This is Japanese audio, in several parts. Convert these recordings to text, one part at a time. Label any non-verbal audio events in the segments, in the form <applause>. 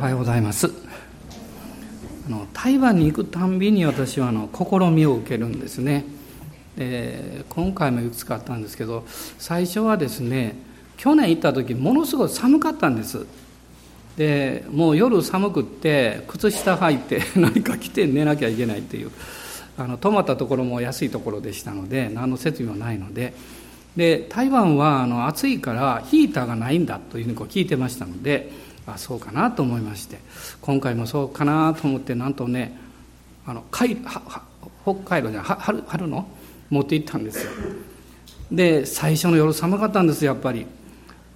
おはようございます。あの台湾に行くたんびに私はあの試みを受けるんですね。で今回もいくつかあったんですけど最初はですね去年行った時ものすごい寒かったんです。でもう夜寒くって靴下履いて <laughs> 何か着て寝なきゃいけないっていうあの泊まったところも安いところでしたので何の設備もないので。で台湾はあの暑いからヒーターがないんだというふうにこう聞いてましたのであそうかなと思いまして。今回もそうかなと思ってなんとねあの北海道に春春の？持って行ったんですよ。で最初の夜寒かったんですやっぱり。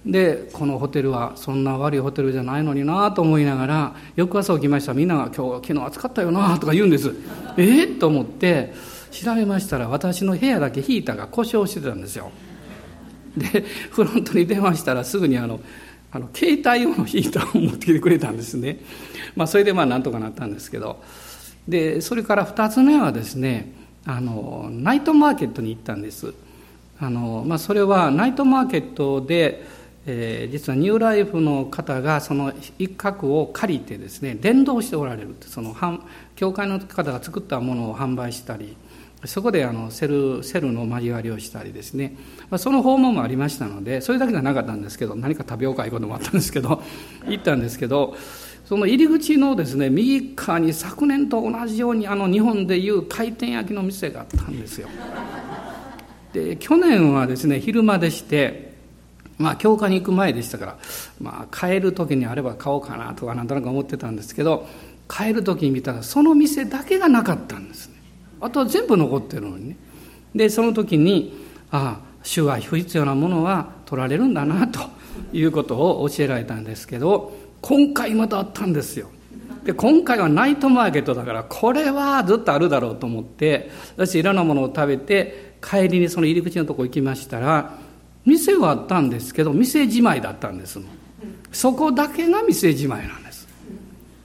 でこのホテルはそんな悪いホテルじゃないのになと思いながら翌朝起きました。みんなが「今日昨日暑かったよな」とか言うんです。え？っ、と思って調べましたら私の部屋だけヒーターが故障してたんですよ。でフロントに電話したらすぐにあのあの携帯用のヒーターを持ってきてくれたんですね、まあ、それでまあなんとかなったんですけど。でそれから2つ目はですねあのナイトマーケットに行ったんです。あの、まあ、それはナイトマーケットで、えー、実はニューライフの方がその一角を借りてですね伝道しておられるその教会の方が作ったものを販売したりそこであのセルセルの交わりをしたりですね、まあ、その訪問もありましたのでそれだけじゃなかったんですけど何か食べようかいうこともあったんですけど <laughs> 行ったんですけどその入り口のですね右側に昨年と同じようにあの日本でいう回転焼きの店があったんですよ。で去年はですね昼間でしてまあ教会に行く前でしたから、まあ、帰る時にあれば買おうかなとかなんとなく思ってたんですけど帰る時に見たらその店だけがなかったんですあとは全部残ってるのにね。でその時にああ主は不必要なものは取られるんだなということを教えられたんですけど今回またあったんですよ。で今回はナイトマーケットだからこれはずっとあるだろうと思って私いろんなものを食べて帰りにその入り口のとこ行きましたら店はあったんですけど店じまいだったんですそこだけが店じまいなん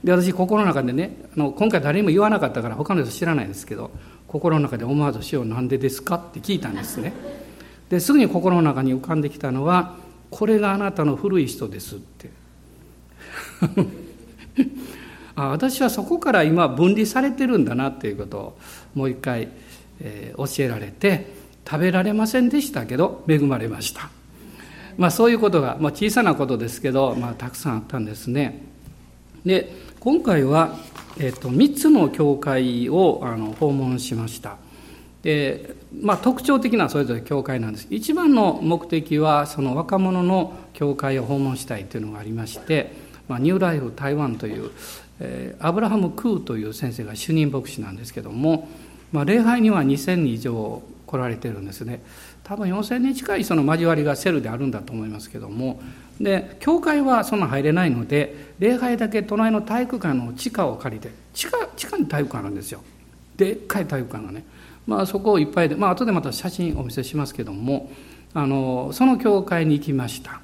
で私心の中でねあの今回誰にも言わなかったから他の人知らないですけど心の中で思わず「死を何でですか?」って聞いたんですね。ですぐに心の中に浮かんできたのは「これがあなたの古い人です」って。<laughs> あ私はそこから今分離されてるんだなっていうことをもう一回、えー、教えられて食べられませんでしたけど恵まれました。まあそういうことが、まあ、小さなことですけど、まあ、たくさんあったんですね。で今回は、えーと、3つの教会をあの訪問しました。で、まあ、特徴的なそれぞれ教会なんです。一番の目的はその若者の教会を訪問したいというのがありまして、まあ、ニューライフ台湾という、えー、アブラハム・クーという先生が主任牧師なんですけども、まあ、礼拝には2000人以上来られてるんですね。多分4000人近いその交わりがセルであるんだと思いますけどもで教会はそんな入れないので礼拝だけ隣の体育館の地下を借りて地下地下に体育館あるんですよ。でっかい体育館がね、まあ、そこをいっぱいで、まあ後でまた写真お見せしますけどもあのその教会に行きました。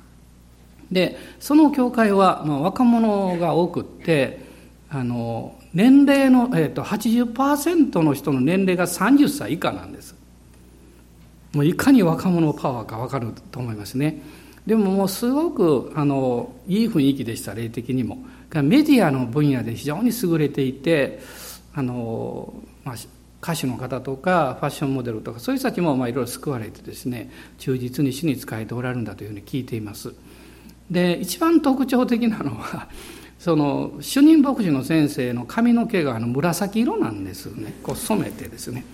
でその教会は、まあ、若者が多くってあの年齢の、えーと、と80%の人の年齢が30歳以下なんです。もういかに若者パワーか分かると思いますね。でももうすごくあのいい雰囲気でした霊的にも。メディアの分野で非常に優れていてあの、まあ、歌手の方とかファッションモデルとかそういう人たちもまあいろいろ救われてですね忠実に主に仕えておられるんだというふうに聞いています。で一番特徴的なのは <laughs> その主任牧師の先生の髪の毛があの紫色なんですね。こう染めてですね。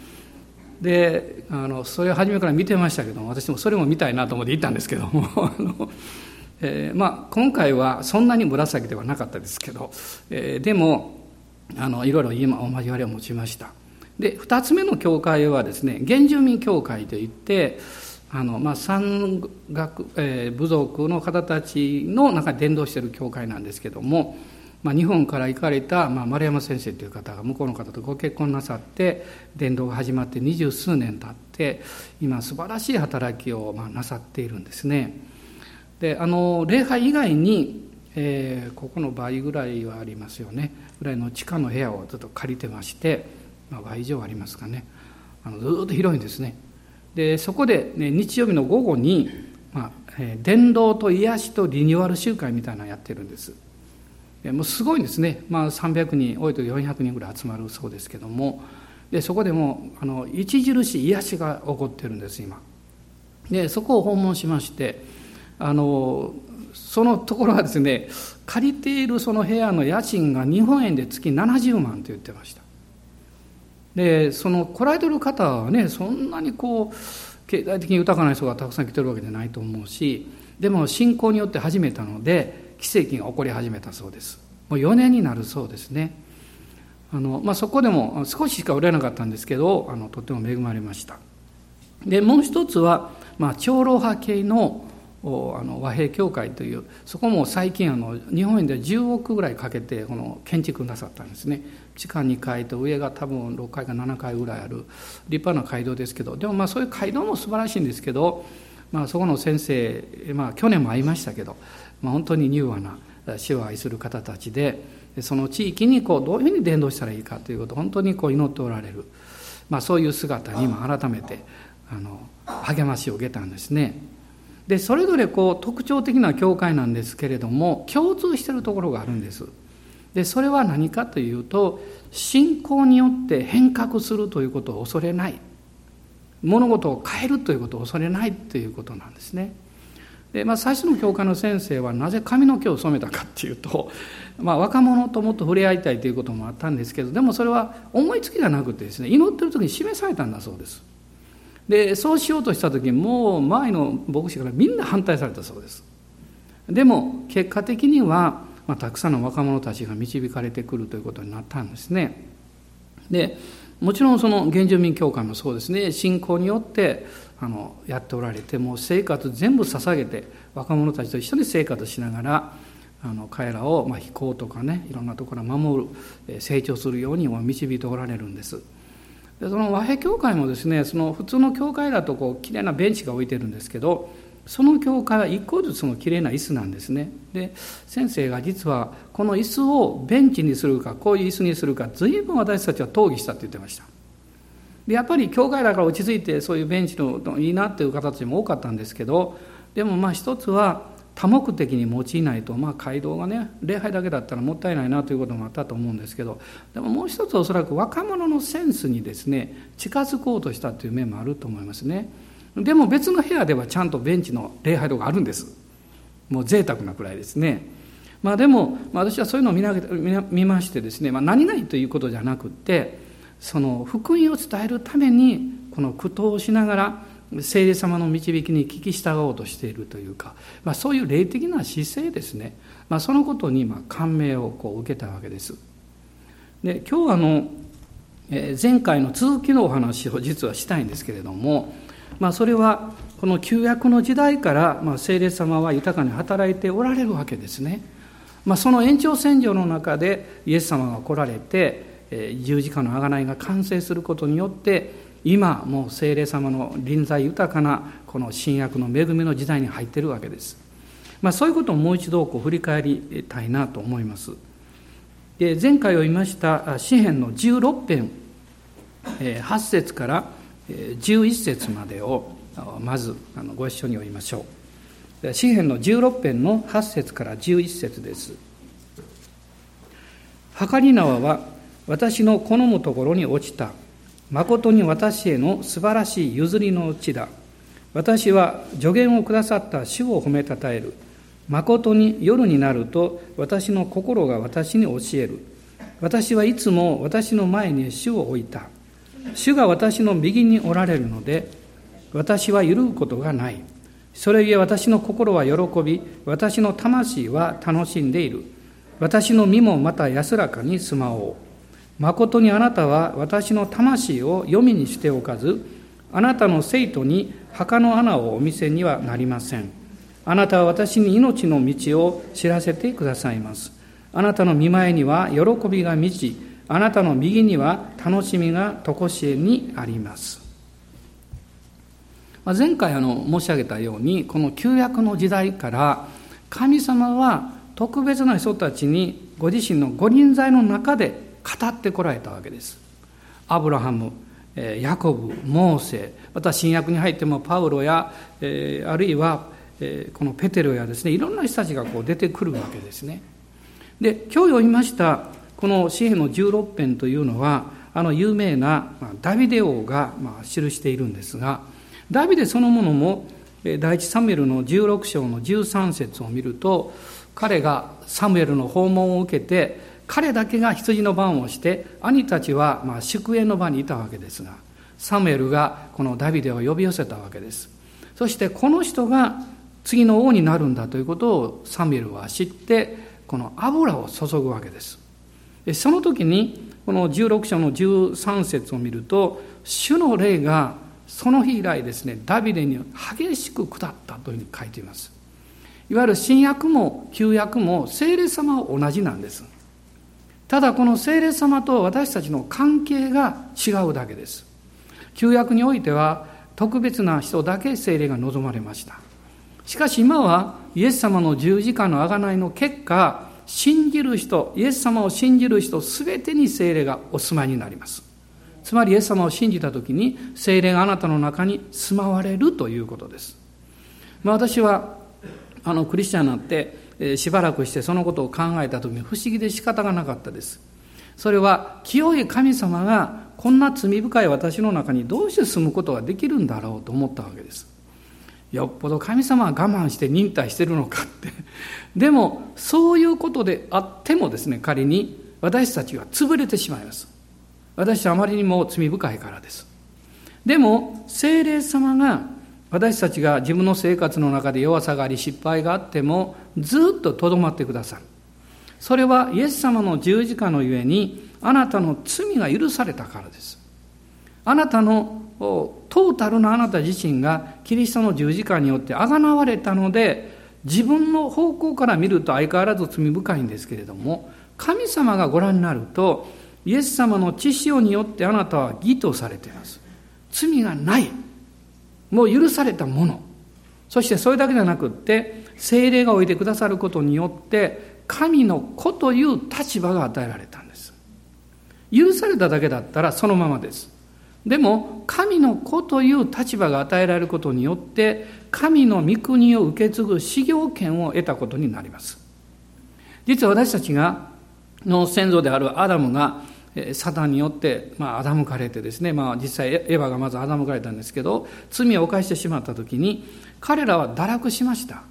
であのそれを初めから見てましたけども私もそれも見たいなと思って行ったんですけども <laughs> あの、えー、まあ、今回はそんなに紫ではなかったですけど、えー、でもあのいろいろ今お交わりを持ちました。で2つ目の教会はですね原住民教会といってあの、まあ、山岳、えー、部族の方たちの中に伝道している教会なんですけどもまあ、日本から行かれた、まあ、丸山先生という方が向こうの方とご結婚なさって伝道が始まって二十数年経って今素晴らしい働きを、まあ、なさっているんですね。であの礼拝以外に、えー、ここの倍ぐらいはありますよねぐらいの地下の部屋をちょっと借りてまして、まあ、倍以上ありますかねあのずっと広いんですね。でそこで、ね、日曜日の午後に、まあえー、伝道と癒しとリニューアル集会みたいなのをやってるんです。もうすごいんですね、まあ、300人多いと400人ぐらい集まるそうですけども。でそこでもあの著しい癒しが起こってるんです今。でそこを訪問しましてあのそのところはですね借りているその部屋の家賃が日本円で月70万と言ってました。でその来られてる方はねそんなにこう経済的に豊かな人がたくさん来てるわけじゃないと思うしでも信仰によって始めたので奇跡が起こり始めたそうです。もう4年になるそうですね。あの、まあ、そこでも少ししか売れなかったんですけどあのとても恵まれました。でもう一つは、まあ、長老派系のあの和平教会というそこも最近あの日本円で10億ぐらいかけてこの建築なさったんですね。地下2階と上が多分6階か7階ぐらいある立派な街道ですけど。でもまあそういう街道も素晴らしいんですけど、まあ、そこの先生、まあ、去年も会いましたけど、まあ、本当に柔和な死を愛する方たちでその地域にこうどういうふうに伝道したらいいかということを本当にこう祈っておられる、まあ、そういう姿に今改めてあの励ましを受けたんですね。でそれぞれこう特徴的な教会なんですけれども共通してるところがあるんです。でそれは何かというと信仰によって変革するということを恐れない物事を変えるということを恐れないということなんですね。でまあ、最初の教会の先生はなぜ髪の毛を染めたかっていうと、<laughs> まあ、若者ともっと触れ合いたいということもあったんですけどでもそれは思いつきじゃなくてですね祈ってる時に示されたんだそうです。でそうしようとした時もう前の牧師からみんな反対されたそうですでも結果的には、まあ、たくさんの若者たちが導かれてくるということになったんですねでもちろんその原住民教会もそうですね信仰によってあのやっておられてもう生活全部捧げて若者たちと一緒に生活しながらあの彼らをまあ飛行とかねいろんなところを守る成長するように導いておられるんです。でその和平教会もですねその普通の教会だとこうきれいなベンチが置いてるんですけどその教会は一個ずつのきれいな椅子なんですね。で先生が実はこの椅子をベンチにするかこういう椅子にするか随分私たちは討議したって言ってました。でやっぱり教会だから落ち着いてそういうベンチのいいなっていう方たちも多かったんですけどでもまあ一つは多目的に用いないと、まあ、街道がね礼拝だけだったらもったいないなということもあったと思うんですけどでももう一つおそらく若者のセンスにですね近づこうとしたという面もあると思いますね。でも別の部屋ではちゃんとベンチの礼拝堂があるんです。もう贅沢なくらいですね。まあでも、まあ、私はそういうのを見な見ましてですね、まあ、何々ということじゃなくってその福音を伝えるためにこの苦闘をしながら聖霊様の導きに聞き従おうとしているというか、まあ、そういう霊的な姿勢ですね、まあ、そのことにまあ感銘をこう受けたわけです。で今日はあの、え前回の続きのお話を実はしたいんですけれども、まあ、それはこの旧約の時代から、まあ、聖霊様は豊かに働いておられるわけですね。まあ、その延長線上の中でイエス様が来られて、え十字架の贖いが完成することによって今もう精霊様の臨在豊かなこの新約の恵みの時代に入ってるわけです、まあ、そういうことをもう一度こう振り返りたいなと思いますで前回読みました詩篇の16編8節から11節までをまずご一緒に読みましょう詩篇の16編の8節から11節ですはかり縄は私の好むところに落ちた誠に私への素晴らしい譲りの地だ。私は助言をくださった主を褒めたたえる。誠に夜になると私の心が私に教える。私はいつも私の前に主を置いた。主が私の右におられるので、私は揺るぐことがない。それゆえ私の心は喜び、私の魂は楽しんでいる。私の身もまた安らかに住まおう。誠にあなたは私の魂を読みにしておかず、あなたの生徒に墓の穴をお見せにはなりません。あなたは私に命の道を知らせてくださいます。あなたの見前には喜びが満ち、あなたの右には楽しみが常しえにあります。前回あの申し上げたように、この旧約の時代から神様は特別な人たちにご自身の五人在の中で語ってこられたわけです。アブラハム、ヤコブ、モーセ、また新約に入ってもパウロや、あるいはこのペテロやですね、いろんな人たちがこう出てくるわけですね。で今日読みましたこの詩篇の16編というのはあの有名なダビデ王が記しているんですがダビデそのものも第一サムエルの16章の13節を見ると彼がサムエルの訪問を受けて彼だけが羊の番をして兄たちはま祝宴の場にいたわけですがサムエルがこのダビデを呼び寄せたわけです。そしてこの人が次の王になるんだということをサムエルは知ってこの油を注ぐわけです。その時にこの16章の13節を見ると主の霊がその日以来ですねダビデに激しく下ったというふうに書いています。いわゆる新約も旧約も聖霊様は同じなんです。ただこの聖霊様と私たちの関係が違うだけです。旧約においては特別な人だけ聖霊が望まれました。しかし今はイエス様の十字架の贖いの結果信じる人イエス様を信じる人全てに聖霊がお住まいになります。つまりイエス様を信じた時に聖霊があなたの中に住まわれるということです、まあ、私はあのクリスチャンになって、えー、しばらくしてそのことを考えた時に不思議で仕方がなかったです。それは清い神様がこんな罪深い私の中にどうして住むことができるんだろうと思ったわけです。よっぽど神様は我慢して忍耐してるのかって。<laughs> でもそういうことであってもですね仮に私たちは潰れてしまいます。私はあまりにも罪深いからです。でも精霊様が私たちが自分の生活の中で弱さがあり失敗があってもずっととどまってくださる。それはイエス様の十字架のゆえにあなたの罪が許されたからです。あなたのトータルなあなた自身がキリストの十字架によってあがなわれたので自分の方向から見ると相変わらず罪深いんですけれども神様がご覧になるとイエス様の知潮によってあなたは義とされています。罪がない。もう許されたもの。そしてそれだけじゃなくって精霊がおいてくださることによって神の子という立場が与えられたんです。許されただけだったらそのままです。でも神の子という立場が与えられることによって神の御国を受け継ぐ修行権を得たことになります。実は私たちがの先祖であるアダムがサタンによって、まあ、欺かれてですね、まあ、実際エヴァがまず欺かれたんですけど罪を犯してしまった時に彼らは堕落しました。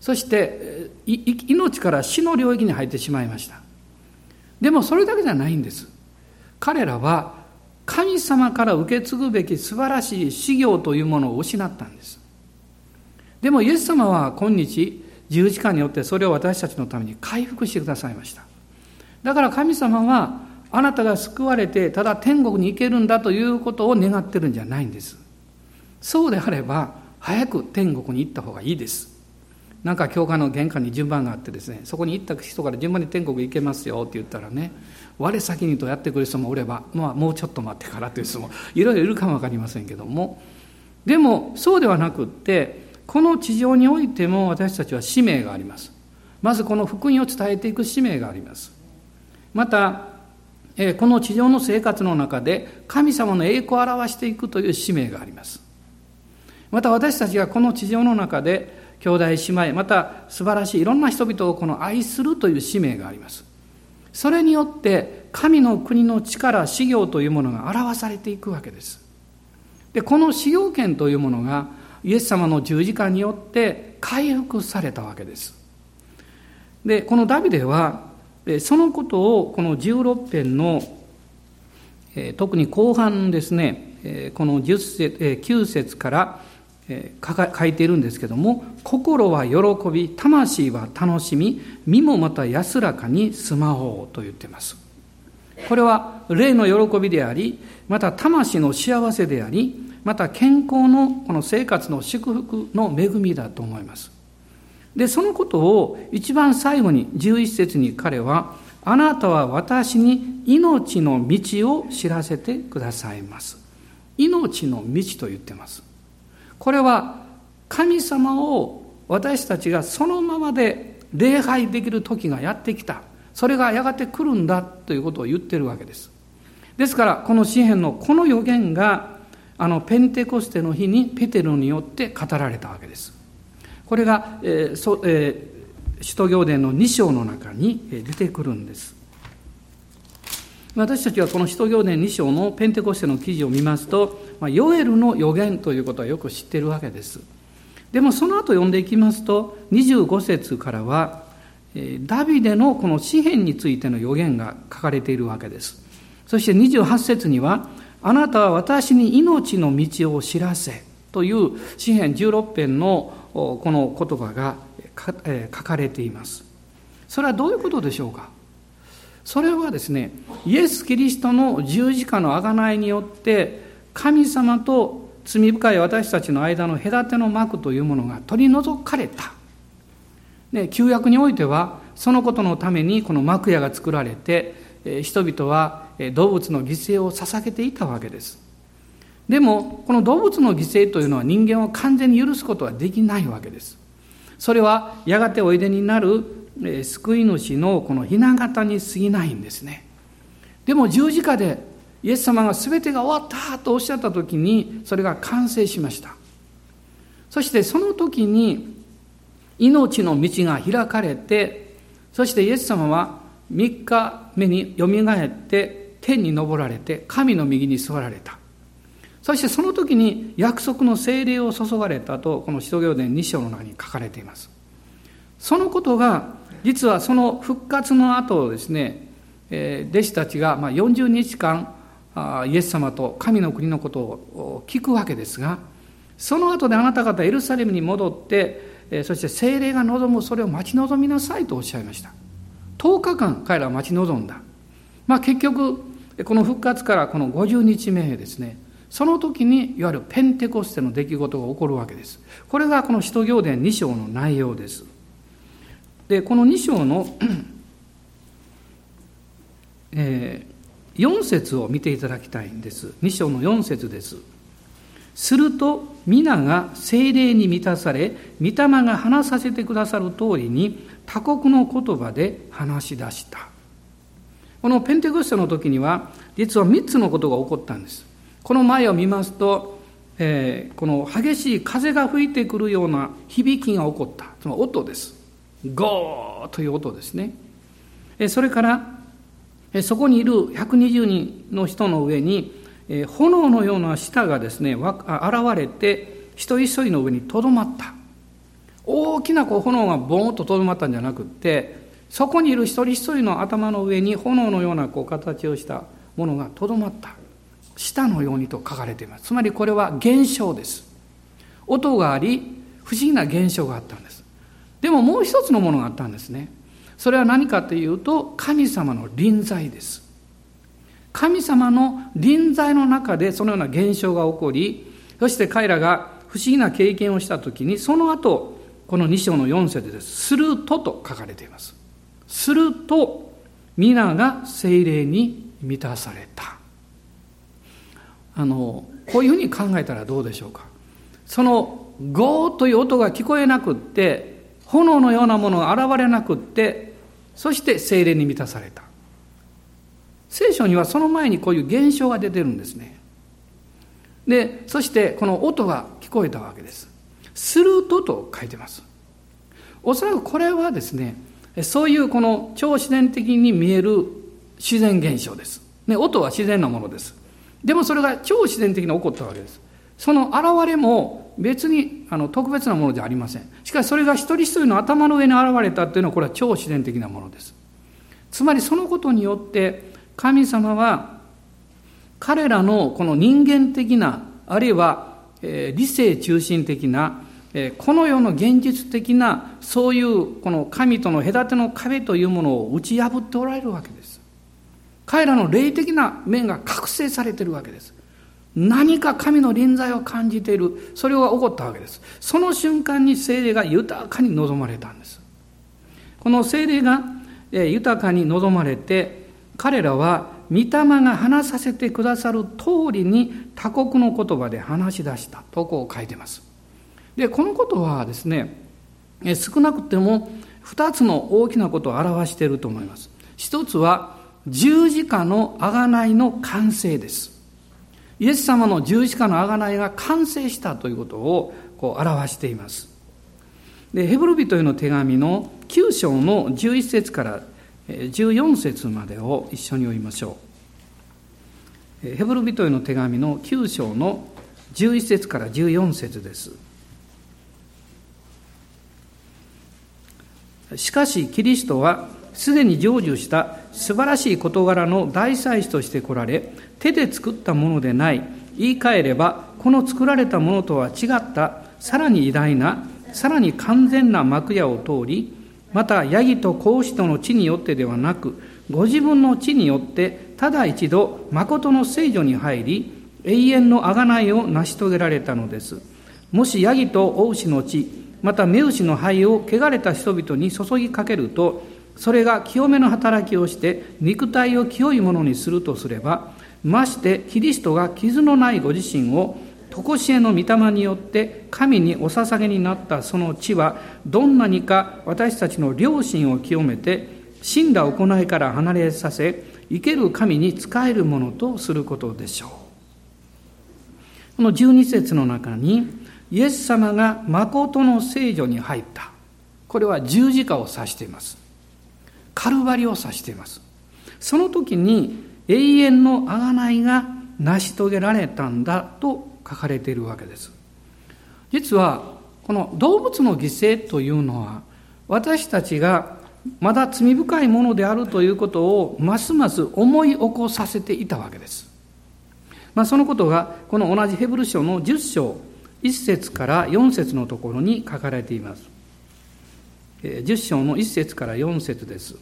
そして命から死の領域に入ってしまいました。でもそれだけじゃないんです。彼らは神様から受け継ぐべき素晴らしい修行というものを失ったんです。でもイエス様は今日十字架によってそれを私たちのために回復してくださいました。だから神様はあなたが救われてただ天国に行けるんだということを願ってるんじゃないんです。そうであれば早く天国に行った方がいいです。なんか教会の玄関に順番があってですねそこに行った人から順番に天国行けますよって言ったらね我先にとやってくる人もおれば、まあ、もうちょっと待ってからという人もいろいろいるかも分かりませんけども。でもそうではなくってこの地上においても私たちは使命があります。まずこの福音を伝えていく使命があります。またこの地上の生活の中で神様の栄光を表していくという使命があります。また私たちがこの地上の中で兄弟姉妹また素晴らしいいろんな人々をこの愛するという使命があります。それによって神の国の力修行というものが表されていくわけです。でこの修行権というものがイエス様の十字架によって回復されたわけです。でこのダビデはそのことをこの16編の特に後半ですねこの10節9節から書いているんですけども心は喜び魂は楽しみ身もまた安らかに住まおうと言っています。これは霊の喜びでありまた魂の幸せでありまた健康のこの生活の祝福の恵みだと思います。でそのことを一番最後に11節に彼は「あなたは私に命の道を知らせてくださいます」命の道と言ってます。これは神様を私たちがそのままで礼拝できる時がやってきた。それがやがて来るんだということを言ってるわけです。ですからこの詩篇のこの予言があのペンテコステの日にペテロによって語られたわけです。これが、えーそえ使徒行伝の2章の中に出てくるんです。私たちはこの使徒行伝2章のペンテコステの記事を見ますと、まあ、ヨエルの予言ということはよく知っているわけです。でもその後読んでいきますと25節からはダビデのこの詩篇についての予言が書かれているわけです。そして28節にはあなたは私に命の道を知らせという詩篇16編のこの言葉が書かれています。それはどういうことでしょうか？それはですねイエス・キリストの十字架の贖いによって神様と罪深い私たちの間の隔ての幕というものが取り除かれた。で旧約においてはそのことのためにこの幕屋が作られて人々は動物の犠牲を捧げていたわけです。でもこの動物の犠牲というのは人間を完全に許すことはできないわけです。それはやがておいでになる救い主のこの雛形に過ぎないんですね。でも十字架でイエス様が全てが終わったとおっしゃった時にそれが完成しました。そしてその時に命の道が開かれてそしてイエス様は3日目によみがえって天に昇られて神の右に座られた。そしてその時に約束の精霊を注がれたとこの使徒行伝2章の中に書かれています。そのことが実はその復活の後ですね弟子たちが40日間イエス様と神の国のことを聞くわけですがその後であなた方エルサレムに戻ってそして精霊が望むそれを待ち望みなさいとおっしゃいました。10日間彼らは待ち望んだ、まあ、結局この復活からこの50日目ですねその時にいわゆるペンテコステの出来事が起こるわけです。これがこの使徒行伝2章の内容です。でこの2章の <clears throat> えー4節を見ていただきたいんです。2章の4節です。すると皆が精霊に満たされ、御霊が話させてくださる通りに他国の言葉で話し出した。このペンテコステの時には実は3つのことが起こったんです。この前を見ますと、えー、この激しい風が吹いてくるような響きが起こった。その音です。ゴーという音ですね。それからそこにいる120人の人の上に炎のような舌がですね現れて一人一人の上にとどまった。大きなこう炎がボーンととどまったんじゃなくってそこにいる一人一人の頭の上に炎のようなこう形をしたものがとどまった。舌のようにと書かれています。つまりこれは現象です。音があり不思議な現象があったんです。でももう一つのものがあったんですね。それは何かというと神様の臨在です。神様の臨在の中でそのような現象が起こりそして彼らが不思議な経験をした時にその後この2章の4節です「すると」と書かれています。すると皆が精霊に満たされた。あのこういうふうに考えたらどうでしょうか。その「ゴー」という音が聞こえなくって炎のようなものが現れなくってそして精霊に満たされた。聖書にはその前にこういう現象が出てるんですね。でそしてこの音が聞こえたわけです。するとと書いてます。おそらくこれはですねそういうこの超自然的に見える自然現象です、ね、音は自然なものです。でもそれが超自然的に起こったわけです。その現れも別にあの特別なものじゃありません。しかしそれが一人一人の頭の上に現れたっていうのはこれは超自然的なものです。つまりそのことによって神様は彼らのこの人間的なあるいは理性中心的なこの世の現実的なそういうこの神との隔ての壁というものを打ち破っておられるわけです。彼らの霊的な面が覚醒されているわけです。何か神の臨在を感じている。それが起こったわけです。その瞬間に精霊が豊かに望まれたんです。この精霊が豊かに望まれて彼らは御霊が話させてくださる通りに他国の言葉で話し出したとこう書いてます。でこのことはですね少なくても2つの大きなことを表していると思います。一つは十字架の贖いの完成です。イエス様の十字架の贖いが完成したということをこう表しています。でヘブル人への手紙の9章の11節から14節までを一緒に読みましょうヘブル人への手紙の9章の11節から14節ですしかしキリストはすでに成就した素晴らしい事柄の大祭司として来られ手で作ったものでない。言い換えればこの作られたものとは違ったさらに偉大なさらに完全な幕屋を通りまたヤギと子牛との地によってではなくご自分の地によってただ一度誠の聖女に入り永遠の贖いを成し遂げられたのです。もしヤギとお牛の地また目牛の灰を汚れた人々に注ぎかけるとそれが清めの働きをして肉体を清いものにするとすればましてキリストが傷のないご自身を常しえの御霊によって神にお捧げになったその地はどんなにか私たちの良心を清めて死んだ行いから離れさせ生ける神に仕えるものとすることでしょう。この12節の中にイエス様が誠の聖女に入った。これは十字架を指しています。カルバリを指していますその時に永遠の贖いが成し遂げられたんだと書かれているわけです実はこの動物の犠牲というのは私たちがまだ罪深いものであるということをますます思い起こさせていたわけです。まあ、そのことがこの同じヘブル書の10章1節から4節のところに書かれています。10章の1節から4節です。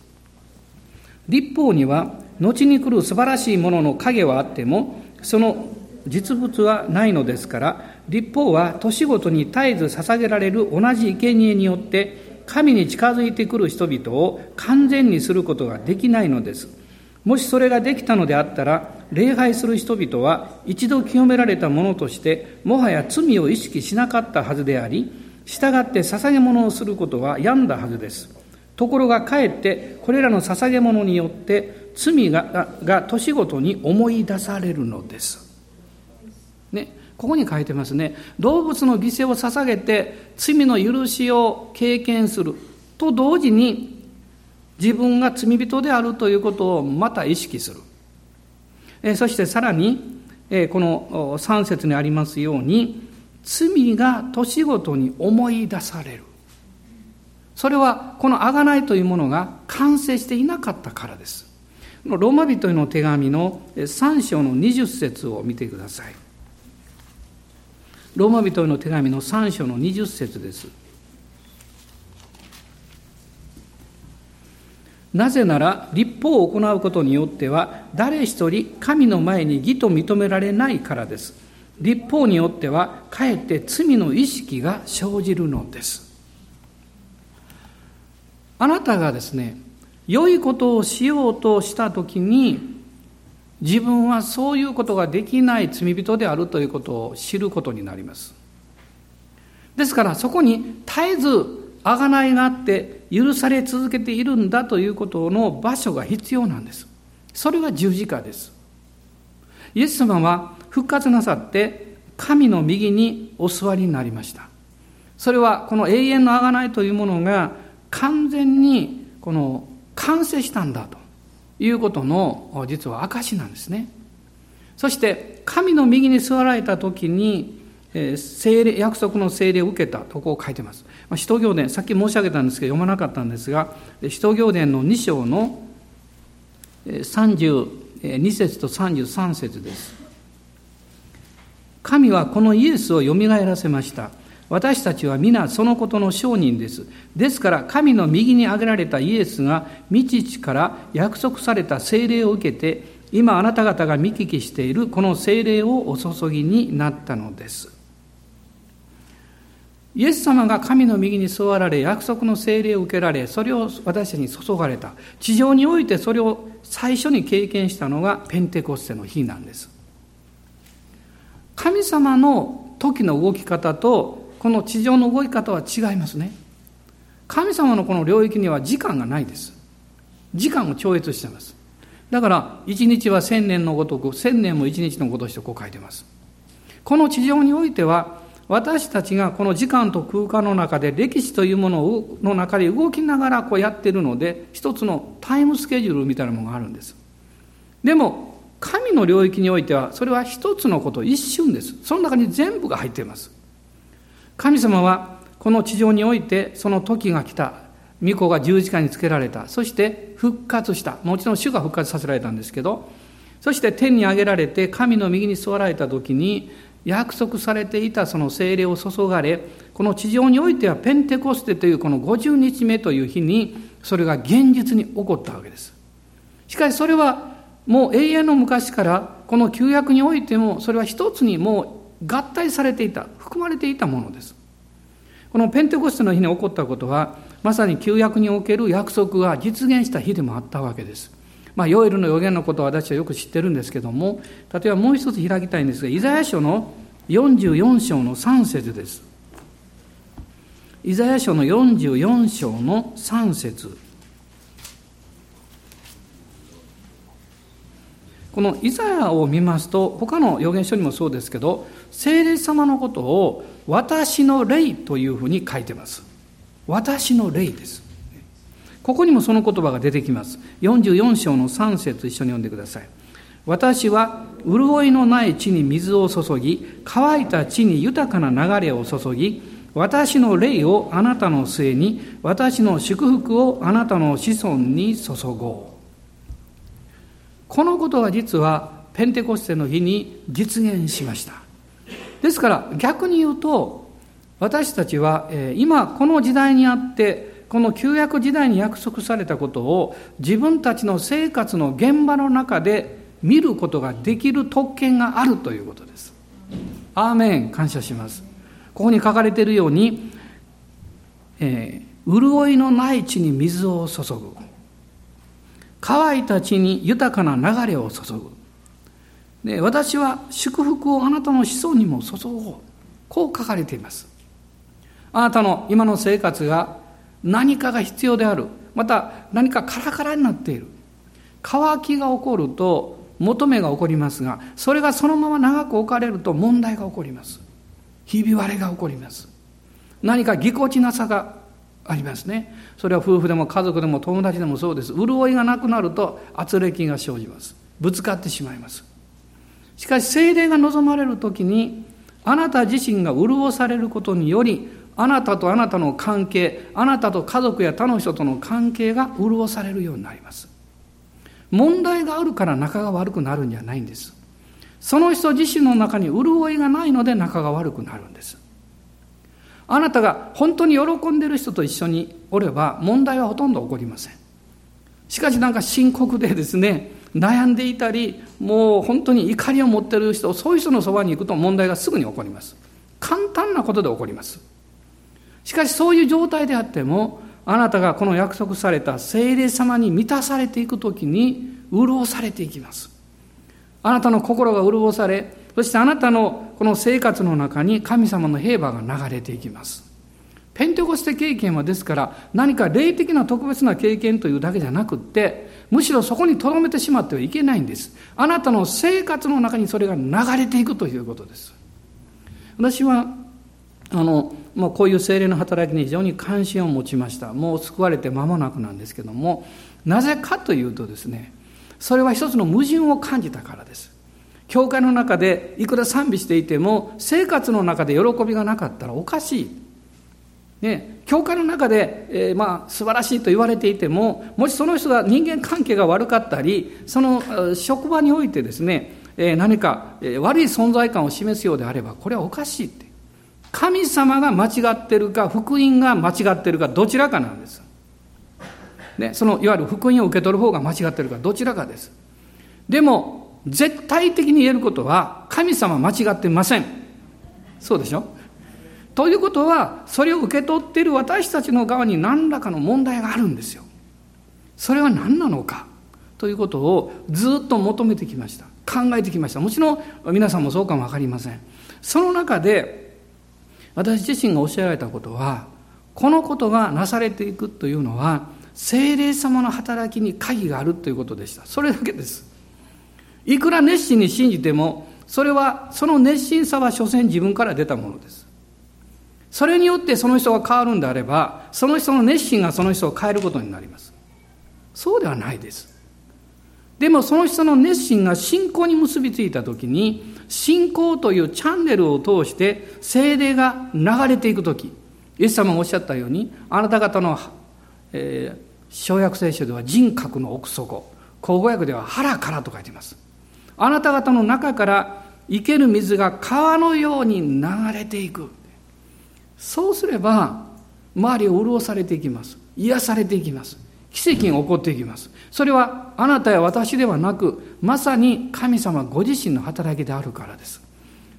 立法には後に来る素晴らしいものの影はあってもその実物はないのですから立法は年ごとに絶えず捧げられる同じ生贄によって神に近づいてくる人々を完全にすることができないのですもしそれができたのであったら礼拝する人々は一度清められたものとしてもはや罪を意識しなかったはずであり従って捧げ物をすることは病んだはずですところがかえってこれらの捧げ物によって罪がが年ごとに思い出されるのですね、ここに書いてますね。動物の犠牲を捧げて罪の許しを経験すると同時に自分が罪人であるということをまた意識する。えそしてさらに、えこの3節にありますように罪が年ごとに思い出される。それはこの贖いというものが完成していなかったからです。ローマ人への手紙の3章の20節を見てください。ローマ人への手紙の3章の20節です。なぜなら立法を行うことによっては誰一人神の前に義と認められないからです。立法によってはかえって罪の意識が生じるのです。あなたがですね、良いことをしようとしたときに自分はそういうことができない罪人であるということを知ることになります。ですからそこに絶えず贖いがあって許され続けているんだということの場所が必要なんです。それが十字架です。イエス様は復活なさって神の右にお座りになりました。それはこの永遠の贖いというものが完全にこの完成したんだと。いうことの実は証なんですね。そして神の右に座られた時に聖霊約束の聖霊を受けたとこを書いてます。まあ、使徒行伝さっき申し上げたんですけど読まなかったんですが使徒行伝の2章の32節と33節です。神はこのイエスをよみがえらせました。私たちは皆そのことの証人です。ですから神の右に挙げられたイエスが未知から約束された聖霊を受けて今あなた方が見聞きしているこの聖霊をお注ぎになったのです。イエス様が神の右に座られ約束の聖霊を受けられそれを私たちに注がれた地上においてそれを最初に経験したのがペンテコステの日なんです神様の時の動き方とこの地上の動き方は違いますね。神様のこの領域には時間がないです。時間を超越してます。だから、一日は千年のごとく、千年も一日のごとしとこう書いてます。この地上においては、私たちがこの時間と空間の中で歴史というものをの中で動きながらこうやってるので一つのタイムスケジュールみたいなものがあるんですでも神の領域においてはそれは一つのこと一瞬です。その中に全部が入っています。神様はこの地上においてその時が来た。御子が十字架につけられた。そして復活した。もちろん主が復活させられたんですけどそして天に上げられて神の右に座られた時に約束されていたその精霊を注がれこの地上においてはペンテコステというこの50日目という日にそれが現実に起こったわけです。しかしそれはもう永遠の昔からこの旧約においてもそれは一つにもう合体されていた含まれていたものです。このペンテコステの日に起こったことはまさに旧約における約束が実現した日でもあったわけです。まあ、ヨエルの予言のことは私はよく知ってるんですけども、例えばもう一つ開きたいんですが、イザヤ書の44章の3節です。イザヤ書の44章の3節。このイザヤを見ますと、他の預言書にもそうですけど、聖霊様のことを私の霊というふうに書いてます。私の霊です。ここにもその言葉が出てきます。44章の3節一緒に読んでください。私は潤いのない地に水を注ぎ、乾いた地に豊かな流れを注ぎ、私の霊をあなたの末に、私の祝福をあなたの子孫に注ごう。このことが実はペンテコステの日に実現しました。ですから逆に言うと、私たちは今この時代にあってこの旧約時代に約束されたことを自分たちの生活の現場の中で見ることができる特権があるということです。アーメン感謝します。ここに書かれているように、えー、潤いのない地に水を注ぐ。乾いた地に豊かな流れを注ぐ。で私は祝福をあなたの子孫にも注ごう。こう書かれています。あなたの今の生活が何かが必要であるまた何かカラカラになっている乾きが起こると求めが起こりますがそれがそのまま長く置かれると問題が起こりますひび割れが起こります何かぎこちなさがありますねそれは夫婦でも家族でも友達でもそうです潤いがなくなると圧力が生じますぶつかってしまいますしかし精霊が望まれる時にあなた自身が潤されることによりあなたとあなたの関係、あなたと家族や他の人との関係が潤されるようになります。問題があるから仲が悪くなるんじゃないんです。その人自身の中に潤いがないので仲が悪くなるんです。あなたが本当に喜んでる人と一緒におれば問題はほとんど起こりません。しかしなんか深刻でですね、悩んでいたり、もう本当に怒りを持っている人、そういう人のそばに行くと問題がすぐに起こります。簡単なことで起こります。しかしそういう状態であっても、あなたがこの約束された聖霊様に満たされていくときに、潤されていきます。あなたの心が潤され、そしてあなたのこの生活の中に神様の平和が流れていきます。ペンテコステ経験はですから何か霊的な特別な経験というだけじゃなくってむしろそこに留めてしまってはいけないんです。あなたの生活の中にそれが流れていくということです。私はあのもうこういう精霊の働きに非常に関心を持ちましたもう救われて間もなくなんですけどもなぜかというとですねそれは一つの矛盾を感じたからです教会の中でいくら賛美していても生活の中で喜びがなかったらおかしいね、教会の中で、えー、まあ素晴らしいと言われていてももしその人が人間関係が悪かったりその職場においてですね、えー、何か、え、悪い存在感を示すようであればこれはおかしいって神様が間違ってるか、福音が間違ってるか、どちらかなんです。ね、そのいわゆる福音を受け取る方が間違ってるか、どちらかです。でも、絶対的に言えることは、神様間違ってません。そうでしょ？ということは、それを受け取っている私たちの側に何らかの問題があるんですよ。それは何なのか？ということをずっと求めてきました。考えてきました。もちろん皆さんもそうかもわかりません。その中で、私自身がおっしゃられたことはこのことがなされていくというのは精霊様の働きに鍵があるということでしたそれだけですいくら熱心に信じてもそれはその熱心さは所詮自分から出たものですそれによってその人が変わるんであれば、その人の熱心がその人を変えることになります。そうではないです。でもその人の熱心が信仰に結びついたときに、信仰というチャンネルを通して精霊が流れていくとき、イエス様がおっしゃったように、あなた方の、えー、小約聖書では人格の奥底、口語訳では腹からと書いています。あなた方の中から生ける水が川のように流れていく。そうすれば、周りを潤されていきます。癒されていきます。奇跡が起こっていきます。それはあなたや私ではなく、まさに神様ご自身の働きであるからです。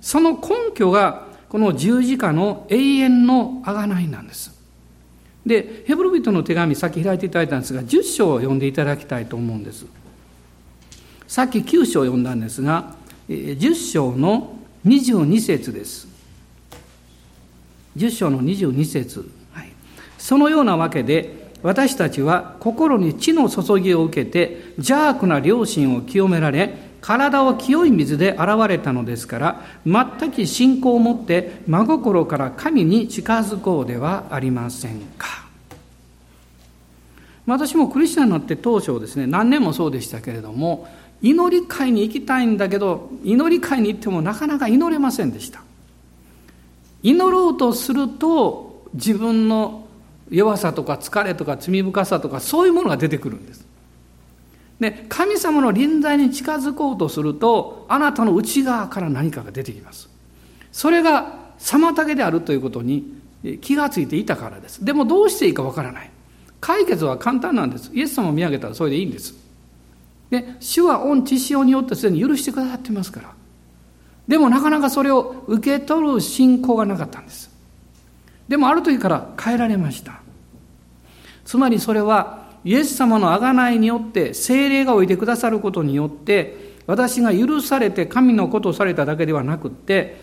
その根拠が、この十字架の永遠の贖いなんです。で、ヘブル人の手紙、さっき開いていただいたんですが、10章を読んでいただきたいと思うんです。さっき9章を読んだんですが、10章の22節です。10章の22節、はい、そのようなわけで、私たちは心に地の注ぎを受けて邪悪な良心を清められ体を清い水で洗われたのですから全く信仰を持って真心から神に近づこうではありませんか。私もクリスチャンになって当初ですね何年もそうでしたけれども祈り会に行きたいんだけど祈り会に行ってもなかなか祈れませんでした祈ろうとすると自分の弱さとか疲れとか罪深さとかそういうものが出てくるんです。で、神様の臨在に近づこうとすると、あなたの内側から何かが出てきます。それが妨げであるということに気がついていたからです。でもどうしていいかわからない。解決は簡単なんです。イエス様を見上げたらそれでいいんです。で、主は御知潮によってすでに許してくださってますから。でもなかなかそれを受け取る信仰がなかったんです。でもある時から変えられました。つまりそれはイエス様の贖いによって精霊がおいてくださることによって私が許されて神のことをされただけではなくって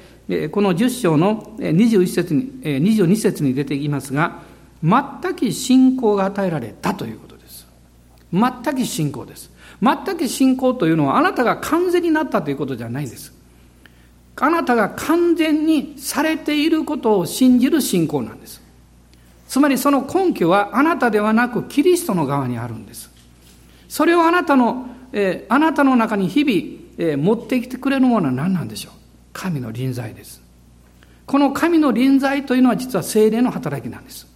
この10章の21節に22節に出てきますが全く信仰が与えられたということです全く信仰です全く信仰というのはあなたが完全になったということじゃないですあなたが完全にされていることを信じる信仰なんです。つまりその根拠はあなたではなくキリストの側にあるんです。それをあなたの、えー、あなたの中に日々、えー、持ってきてくれるものは何なんでしょう？神の臨在です。この神の臨在というのは実は精霊の働きなんです。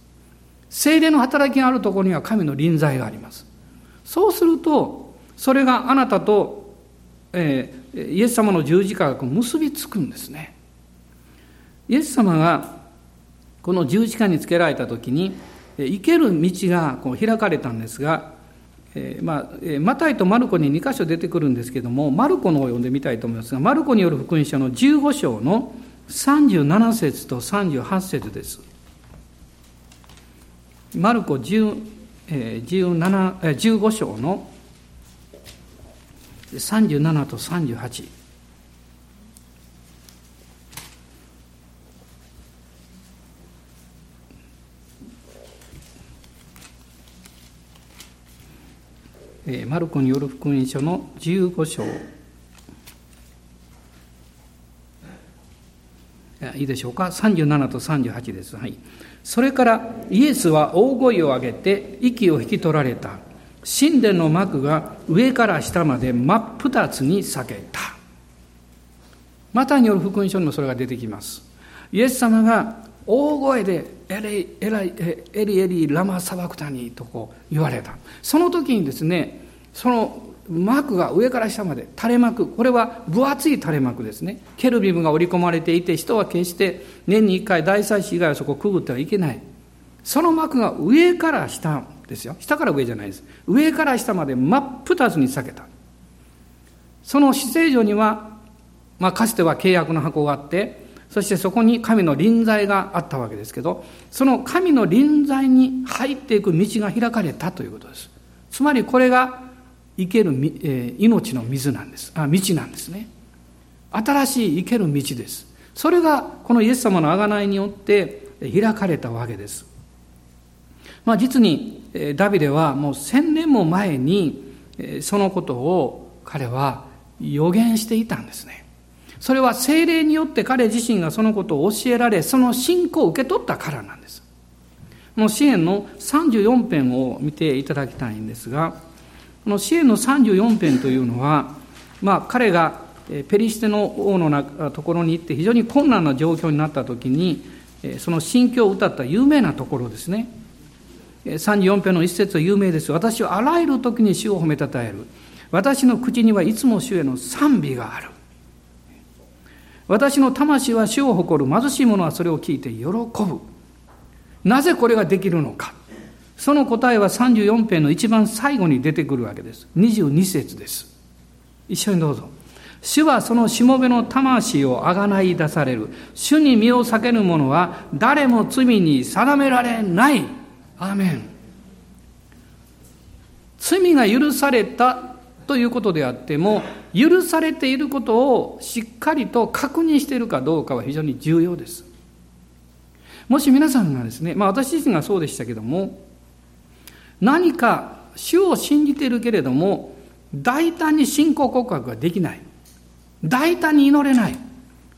精霊の働きがあるところには神の臨在があります。そうすると、それがあなたと、えー、イエス様の十字架が結びつくんですね。イエス様がこの十字架につけられた時に生ける道がこう開かれたんですが、えー、まあ、マタイとマルコに2箇所出てくるんですけどもマルコの方を読んでみたいと思いますがマルコによる福音書の15章の37節と38節です。マルコ10、えー、17えー、15章の37と38マルコによる福音書の15章。いいでしょうか？37と38です、はい、それからイエスは大声を上げて息を引き取られた。神殿の幕が上から下まで真っ二つに裂けた。またによる福音書にもそれが出てきます。イエス様が大声でエリエリエリエリラマサバクタニとこう言われた。その時にですね、その幕が上から下まで垂れ幕これは分厚い垂れ幕ですねケルビムが織り込まれていて人は決して年に1回大祭司以外はそこをくぐってはいけないその幕が上から下ですよ。下から上じゃないです。上から下まで真っ二つに裂けた。その死聖所には、まあ、かつては契約の箱があってそしてそこに神の臨在があったわけですけどその神の臨在に入っていく道が開かれたということです。つまりこれが生ける、え、命の水なんです。あ道なんですね。新しい生ける道です。それがこのイエス様の贖いによって開かれたわけです。まあ、実にダビデはもう千年も前にそのことを彼は予言していたんですね。それは精霊によって彼自身がそのことを教えられ、その信仰を受け取ったからなんです。この支援の34編を見ていただきたいんですが、この支援の34編というのは、まあ、彼がペリシテの王のところに行って非常に困難な状況になった時に、その心境を歌った有名なところですね。34編の一節は有名です。私はあらゆる時に主を褒めたたえる。私の口にはいつも主への賛美がある。私の魂は主を誇る貧しい者はそれを聞いて喜ぶ。なぜこれができるのか。その答えは34編の一番最後に出てくるわけです。22節です。一緒にどうぞ。主はそのしもべの魂をあがない出される。主に身を避ける者は誰も罪に定められない。アーメン。罪が許されたということであっても許されていることをしっかりと確認しているかどうかは非常に重要です。もし皆さんがですね、まあ、私自身がそうでしたけども何か主を信じているけれども大胆に信仰告白ができない。大胆に祈れない。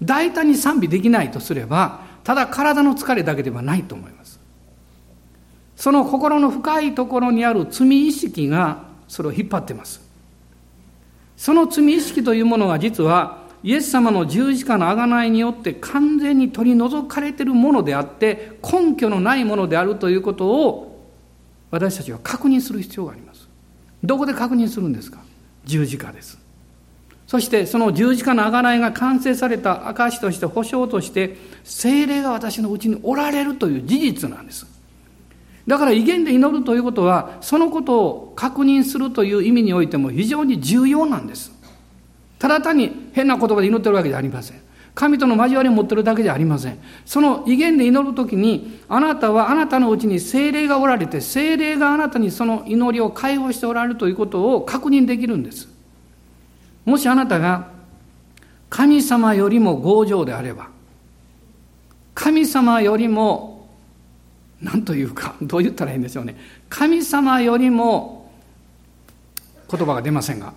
大胆に賛美できないとすればただ体の疲れだけではないと思います。その心の深いところにある罪意識がそれを引っ張ってます。その罪意識というものが実はイエス様の十字架の贖いによって完全に取り除かれているものであって根拠のないものであるということを私たちは確認する必要があります。どこで確認するんですか？十字架です。そしてその十字架の贖いが完成された証として保証として精霊が私のうちにおられるという事実なんです。だから威厳で祈るということは、そのことを確認するという意味においても非常に重要なんです。ただ単に変な言葉で祈ってるわけじゃありません。神との交わりを持ってるだけじゃありません。その威厳で祈るときに、あなたはあなたのうちに精霊がおられて、精霊があなたにその祈りを解放しておられるということを確認できるんです。もしあなたが神様よりも強情であれば、神様よりも何というか、どう言ったらいいんでしょうね。神様よりも、言葉が出ませんが、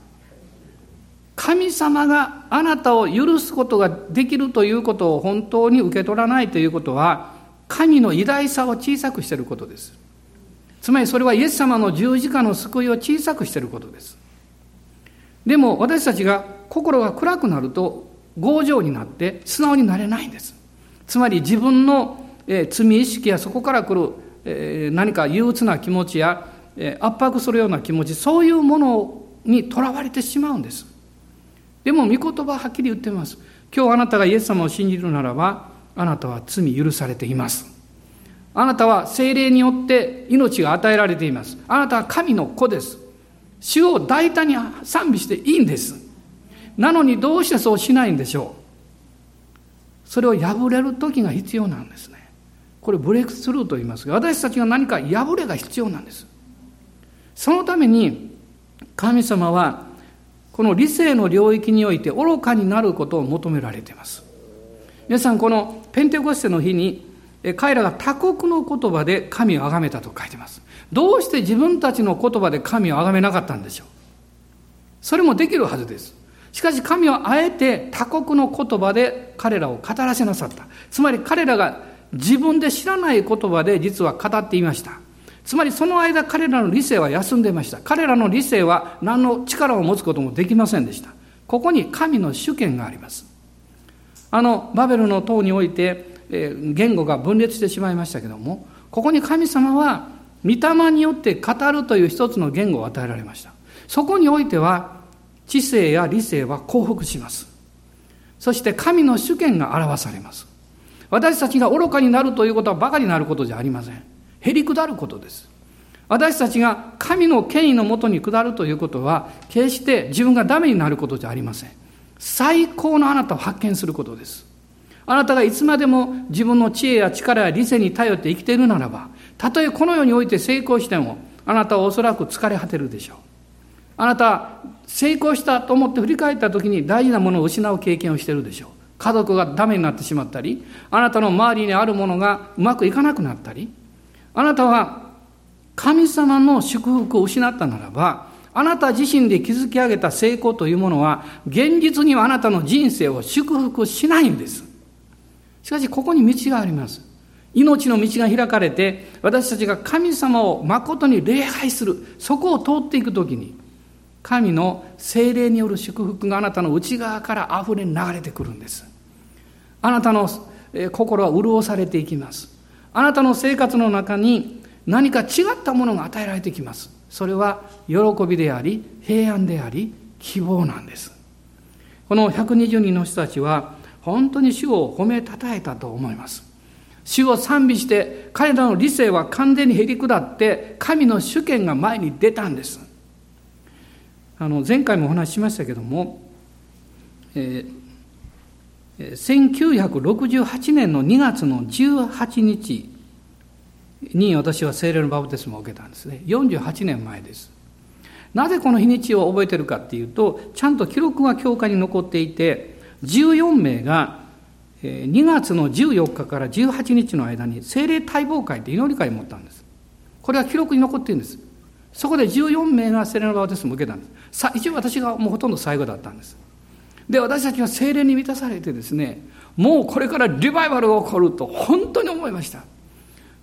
神様があなたを許すことができるということを本当に受け取らないということは、神の偉大さを小さくしていることです。つまりそれはイエス様の十字架の救いを小さくしていることです。でも私たちが心が暗くなると強情になって素直になれないんです。つまり自分のえ罪意識やそこから来る、え何か憂鬱な気持ちや、え圧迫するような気持ちそういうものにとらわれてしまうんです。でも御言葉ははっきり言ってます。今日あなたがイエス様を信じるならばあなたは罪許されています。あなたは精霊によって命が与えられています。あなたは神の子です。主を大胆に賛美していいんです。なのにどうしてそうしないんでしょう。それを破れる時が必要なんですね。これブレイクスルーと言いますが、私たちが何か破れが必要なんです。そのために、神様は、この理性の領域において愚かになることを求められています。皆さん、このペンテコステの日に、彼らが他国の言葉で神を崇めたと書いてます。どうして自分たちの言葉で神を崇めなかったんでしょうそれもできるはずです。しかし神はあえて他国の言葉で彼らを語らせなさった。つまり彼らが自分で知らない言葉で実は語っていました。つまりその間彼らの理性は休んでいました。彼らの理性は何の力を持つこともできませんでした。ここに神の主権があります。あの、バベルの塔において、えー、言語が分裂してしまいましたけども、ここに神様は、御霊によって語るという一つの言語を与えられました。そこにおいては、知性や理性は降伏します。そして神の主権が表されます。私たちが愚かになるということは馬鹿になることじゃありません。へり下ることです。私たちが神の権威のもとに下るということは、決して自分がダメになることじゃありません。最高のあなたを発見することです。あなたがいつまでも自分の知恵や力や理性に頼って生きているならば、たとえこの世において成功しても、あなたはおそらく疲れ果てるでしょう。あなた、成功したと思って振り返った時に大事なものを失う経験をしているでしょう。家族がダメになってしまったり、あなたの周りにあるものがうまくいかなくなったり、あなたは神様の祝福を失ったならば、あなた自身で築き上げた成功というものは、現実にはあなたの人生を祝福しないんです。しかし、ここに道があります。命の道が開かれて、私たちが神様を誠に礼拝する、そこを通っていくときに、神の精霊による祝福があなたの内側から溢れ流れてくるんです。あなたの心は潤されていきます。あなたの生活の中に何か違ったものが与えられてきます。それは喜びであり、平安であり、希望なんです。この120人の人たちは、本当に主を褒めたたえたと思います。主を賛美して、彼らの理性は完全にへり下って、神の主権が前に出たんです。あの前回もお話ししましたけども、えー、1968年の2月の18日に私は聖霊のバプテスマを受けたんですね。48年前です。なぜこの日にちを覚えてるかっていうとちゃんと記録が教会に残っていて14名が2月の14日から18日の間に聖霊待望会って祈り会を持ったんです。これは記録に残っているんです。そこで14名が聖霊のバプテスマを受けたんです一応私がもうほとんど最後だったんですで私たちは聖霊に満たされてですねもうこれからリバイバルが起こると本当に思いました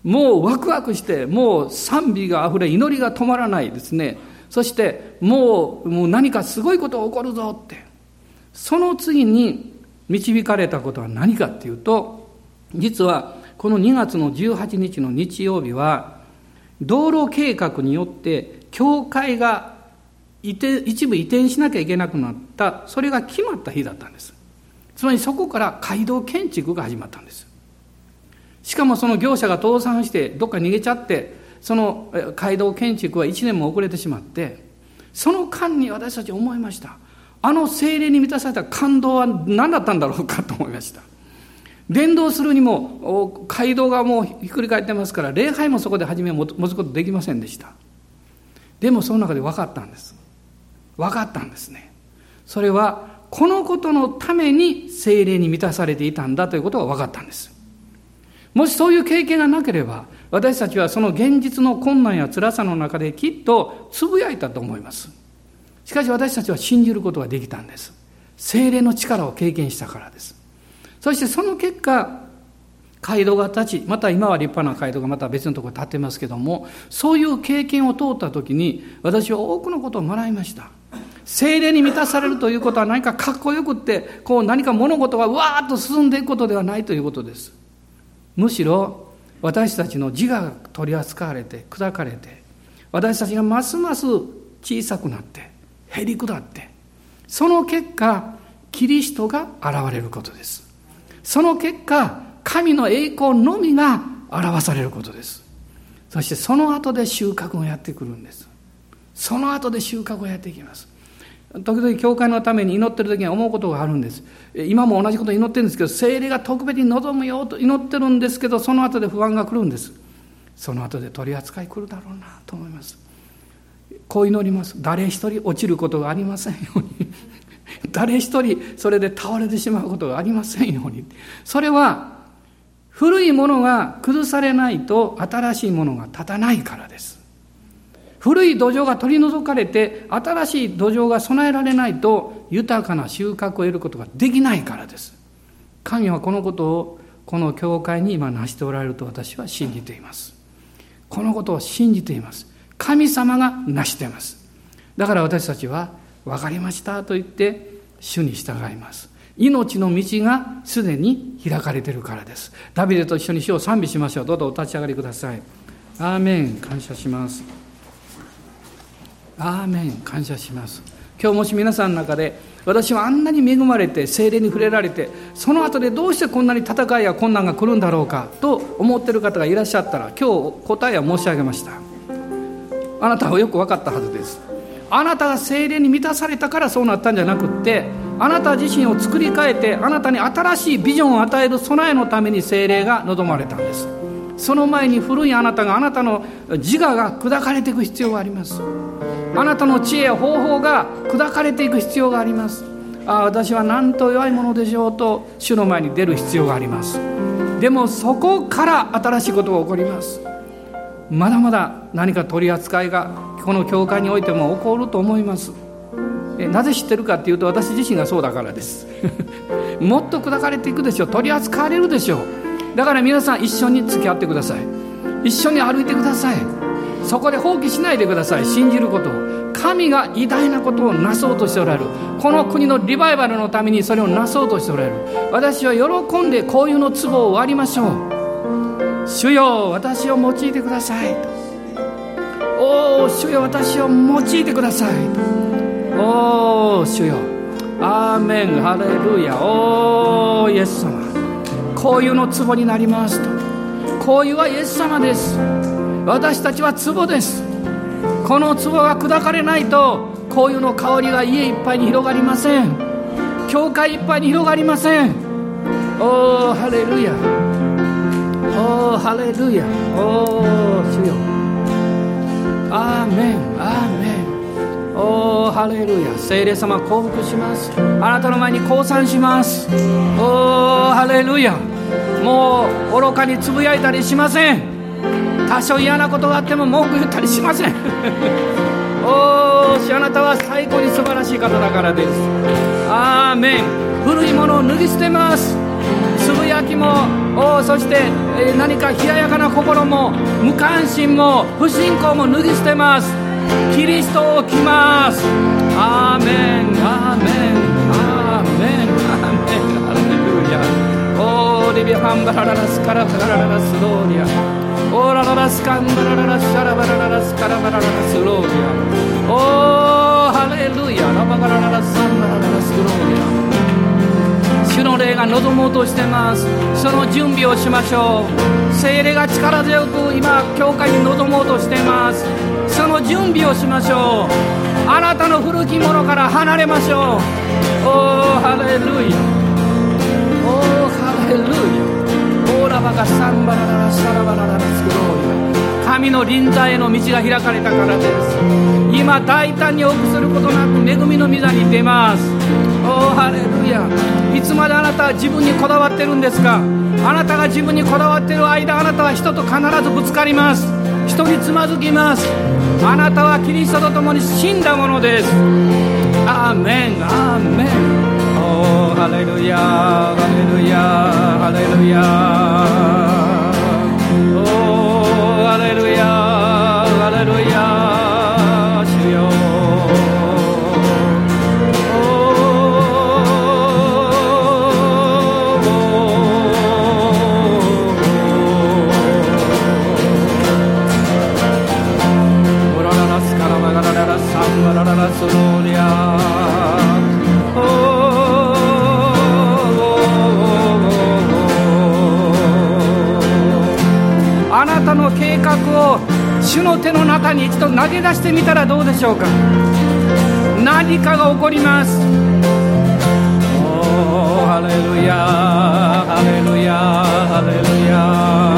もうワクワクして、もう賛美があふれ、祈りが止まらないですね。そしてもう、もう何かすごいことが起こるぞって。その次に導かれたことは何かっていうと、実はこの2月の18日の日曜日は、道路計画によって教会が一部移転しなきゃいけなくなった、それが決まった日だったんです。つまりそこから街道建築が始まったんです。しかもその業者が倒産してどっか逃げちゃってその街道建築は1年も遅れてしまってその間に私たち思いましたあの精霊に満たされた感動は何だったんだろうかと思いました伝道するにも街道がもうひっくり返ってますから礼拝もそこで初め持つことできませんでしたでもその中で分かったんです分かったんですねそれはこのことのために精霊に満たされていたんだということが分かったんですもしそういう経験がなければ、私たちはその現実の困難や辛さの中できっとつぶやいたと思います。しかし私たちは信じることができたんです。精霊の力を経験したからです。そしてその結果、街道が立ち、また今は立派な街道がまた別のところに立ってますけども、そういう経験を通った時に、私は多くのことを学びました。精霊に満たされるということは何かかっこよくって、こう何か物事がわーっと進んでいくことではないということです。むしろ私たちの自我が取り扱われて砕かれて私たちがますます小さくなってへり下ってその結果キリストが現れることですその結果神の栄光のみが表されることです。そしてその後で収穫がやってくるんです。その後で収穫がやってきます。時々教会のために祈ってる時に思うことがあるんです。今も同じこと祈ってるんですけど精霊が特別に望むよと祈ってるんですけどその後で不安が来るんです。その後で取り扱い来るだろうなと思います。こう祈ります。誰一人落ちることがありませんように。誰一人それで倒れてしまうことがありませんように。それは古いものが崩されないと新しいものが立たないからです。古い土壌が取り除かれて新しい土壌が備えられないと豊かな収穫を得ることができないからです。神はこのことをこの教会に今成しておられると私は信じています。このことを信じています。神様が成しています。だから私たちは分かりましたと言って主に従います。命の道がすでに開かれているからです。ダビデと一緒に主を賛美しましょう。どうぞお立ち上がりください。アーメン。感謝します。アーメン。感謝します。今日もし皆さんの中で私はあんなに恵まれて精霊に触れられてその後でどうしてこんなに戦いや困難が来るんだろうかと思ってる方がいらっしゃったら今日答えは申し上げました。あなたはよく分かったはずです。あなたが精霊に満たされたからそうなったんじゃなくってあなた自身を作り変えてあなたに新しいビジョンを与える備えのために精霊が望まれたんです。その前に古いあなたがあなたの自我が砕かれていく必要があります。あなたの知恵や方法が砕かれていく必要があります。ああ私は何と弱いものでしょうと主の前に出る必要があります。でもそこから新しいことが起こります。まだまだ何か取り扱いがこの教会においても起こると思います。なぜ知ってるかっていうと私自身がそうだからです。<laughs> もっと砕かれていくでしょう。取り扱われるでしょう。だから皆さん一緒に付き合ってください。一緒に歩いてください。そこで放棄しないでください。信じることを。神が偉大なことをなそうとしておられる。この国のリバイバルのためにそれをなそうとしておられる。私は喜んでこういうの壺を割りましょう。主よ私を用いてください。おお主よ私を用いてください。おお主よ。アーメン。ハレルヤ。おおイエス様。こういうの壺になりますと。こういうはイエス様です。私たちは壺です。この壺が砕かれないとこういうの香りが家いっぱいに広がりません。教会いっぱいに広がりません。おおハレルヤ。おおハレルヤ。おお主よ。アーメンアーメンおおハレルヤ聖霊様降伏します。あなたの前に降参します。おおハレルヤもう愚かにつぶやいたりしません。多少嫌なことがあっても文句言ったりしません。お <laughs> ーしあなたは最高に素晴らしい方だからです。アーメン古いものを脱ぎ捨てます。つぶやきもおそして、え、何か冷ややかな心も無関心も不信仰も脱ぎ捨てます。キリストを着ます。アーメンアーメンアーメンアーメン。ハレルヤ。オーリビハンバラララスカラバラララスローリア。オーラララスカンバラララシャラバラララスカラバラララスローリア。オーハレルヤ。ラバガラララサンバラララスローリア。主の霊が望もうとしてます。その準備をしましょう。精霊が力強く今教会に望もうとしています。その準備をしましょう。あなたの古きものから離れましょう。おーハレルヤ。おーハレルヤ。オーラバがサンバラララシャラバラララスクローリ神の臨在への道が開かれたからです。今大胆に多くすることなく恵みの御座に出ます。おーハレルヤいつまであなたは自分にこだわってるんですか？あなたが自分にこだわってる間あなたは人と必ずぶつかります。人につまずきます。あなたはキリストと共に死んだものです。アーメンアーメンおおハレルヤハレルヤハレルヤンバラララスロー。リアの計画を主の手の中に一度投げ出してみたらどうでしょうか。何かが起こります。おハレルヤハレルヤハレルヤ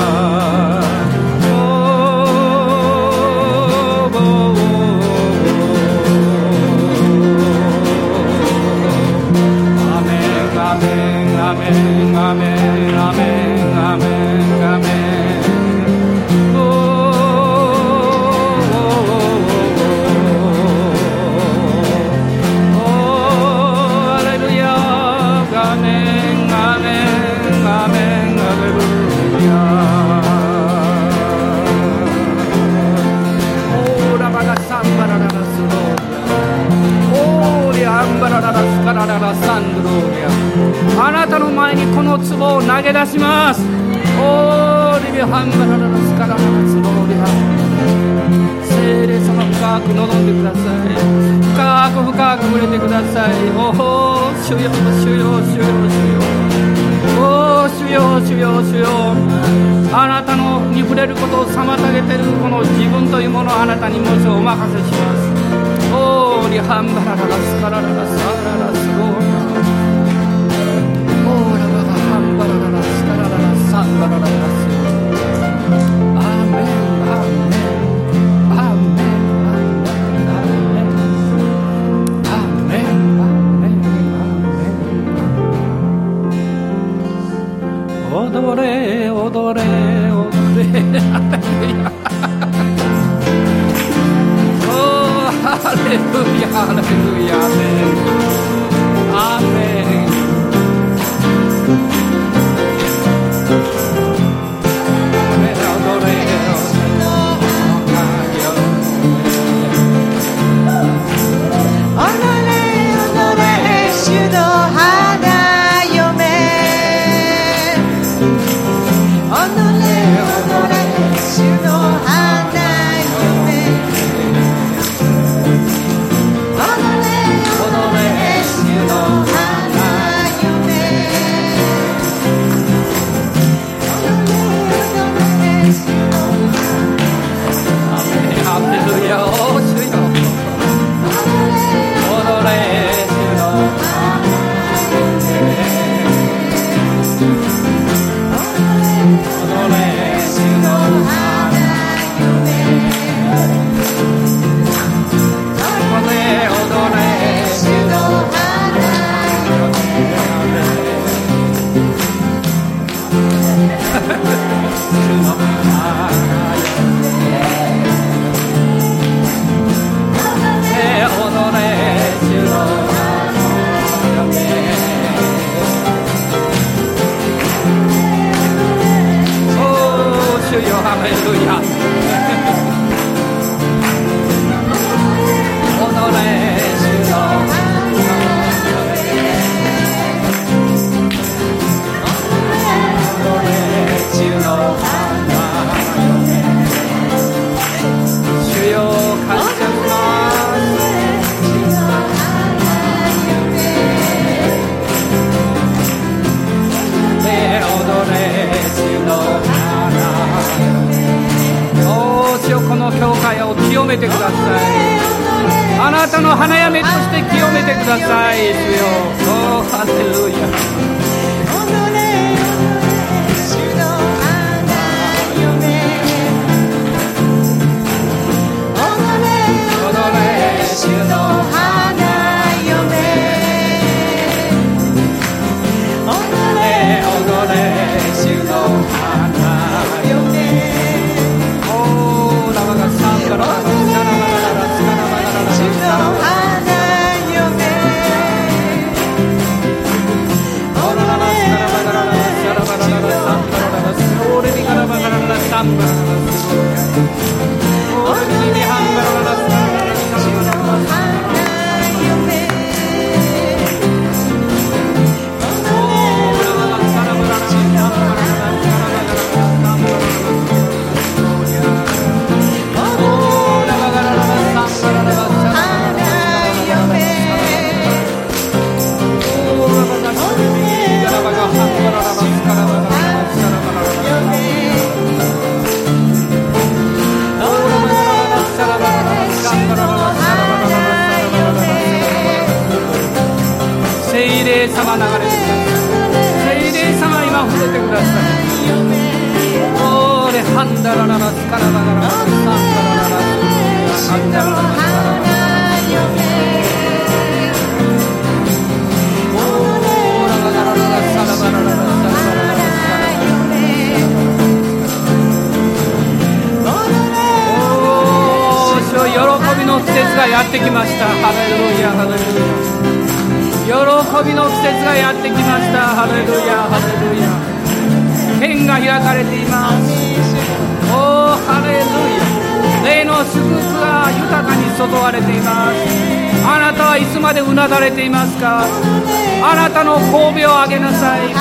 あなたの褒美をあげなさい。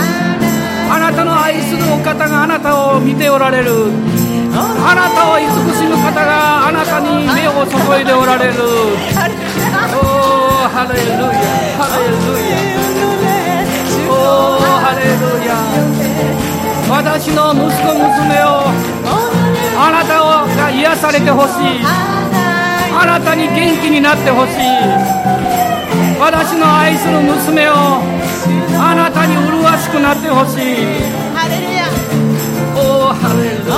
あなたの愛するお方があなたを見ておられる。あなたを慈しむ方があなたに目を注いでおられる。おおハレルヤ。ハレルヤ。おおハレルヤ。私の息子娘をあなたが癒されてほしい。あなたに元気になってほしい。私の愛する娘をあなたに麗しくなってほしい。ハレルヤ。おおハレルヤ。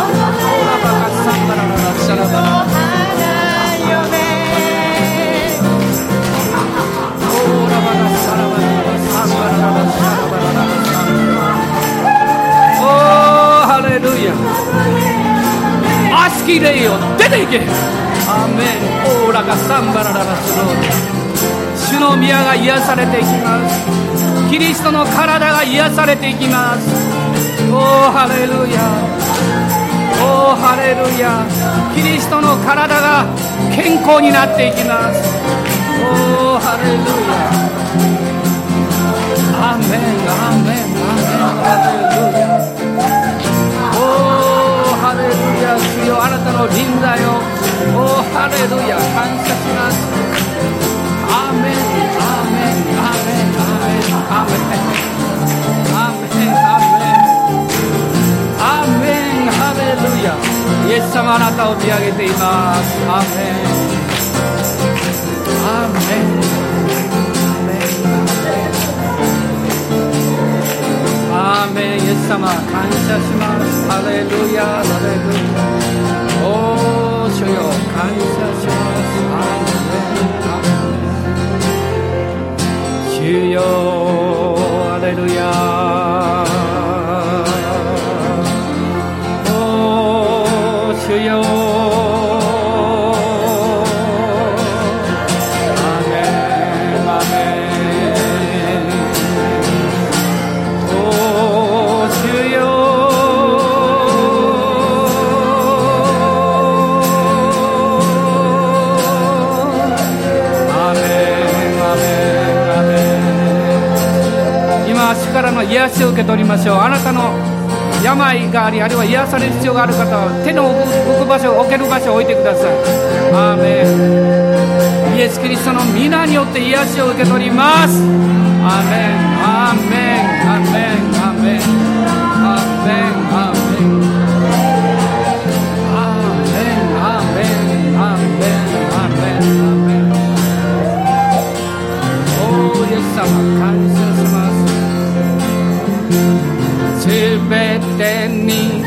おー花嫁悪しき霊よ出ていけアーメンオーラがサンバラララスローです主の宮が癒されていきます。キリストの体が癒されていきます。おおハレルヤ。おおハレルヤ。キリストの体が健康になっていきます。おおハレルヤ。アーメンアーメンアーメン。ハレルヤハレルヤ。主よあなたの臨在を。おハレルヤ。感謝します。アメンアメンアメンハレルヤイエス様あなたを見上げていますアーメンアーメンアーメンイエス様感謝しますハレルヤハレルヤ癒しを受け取りましょうあなたの病がありあるいは癒される必要がある方は手の置く場所置ける場所を置いてください。アーメン。イエス・キリストの皆によって癒しを受け取ります。アーメン。アーメン。アーメン。アーメン。アーメン。アーメン。様感謝。すべてに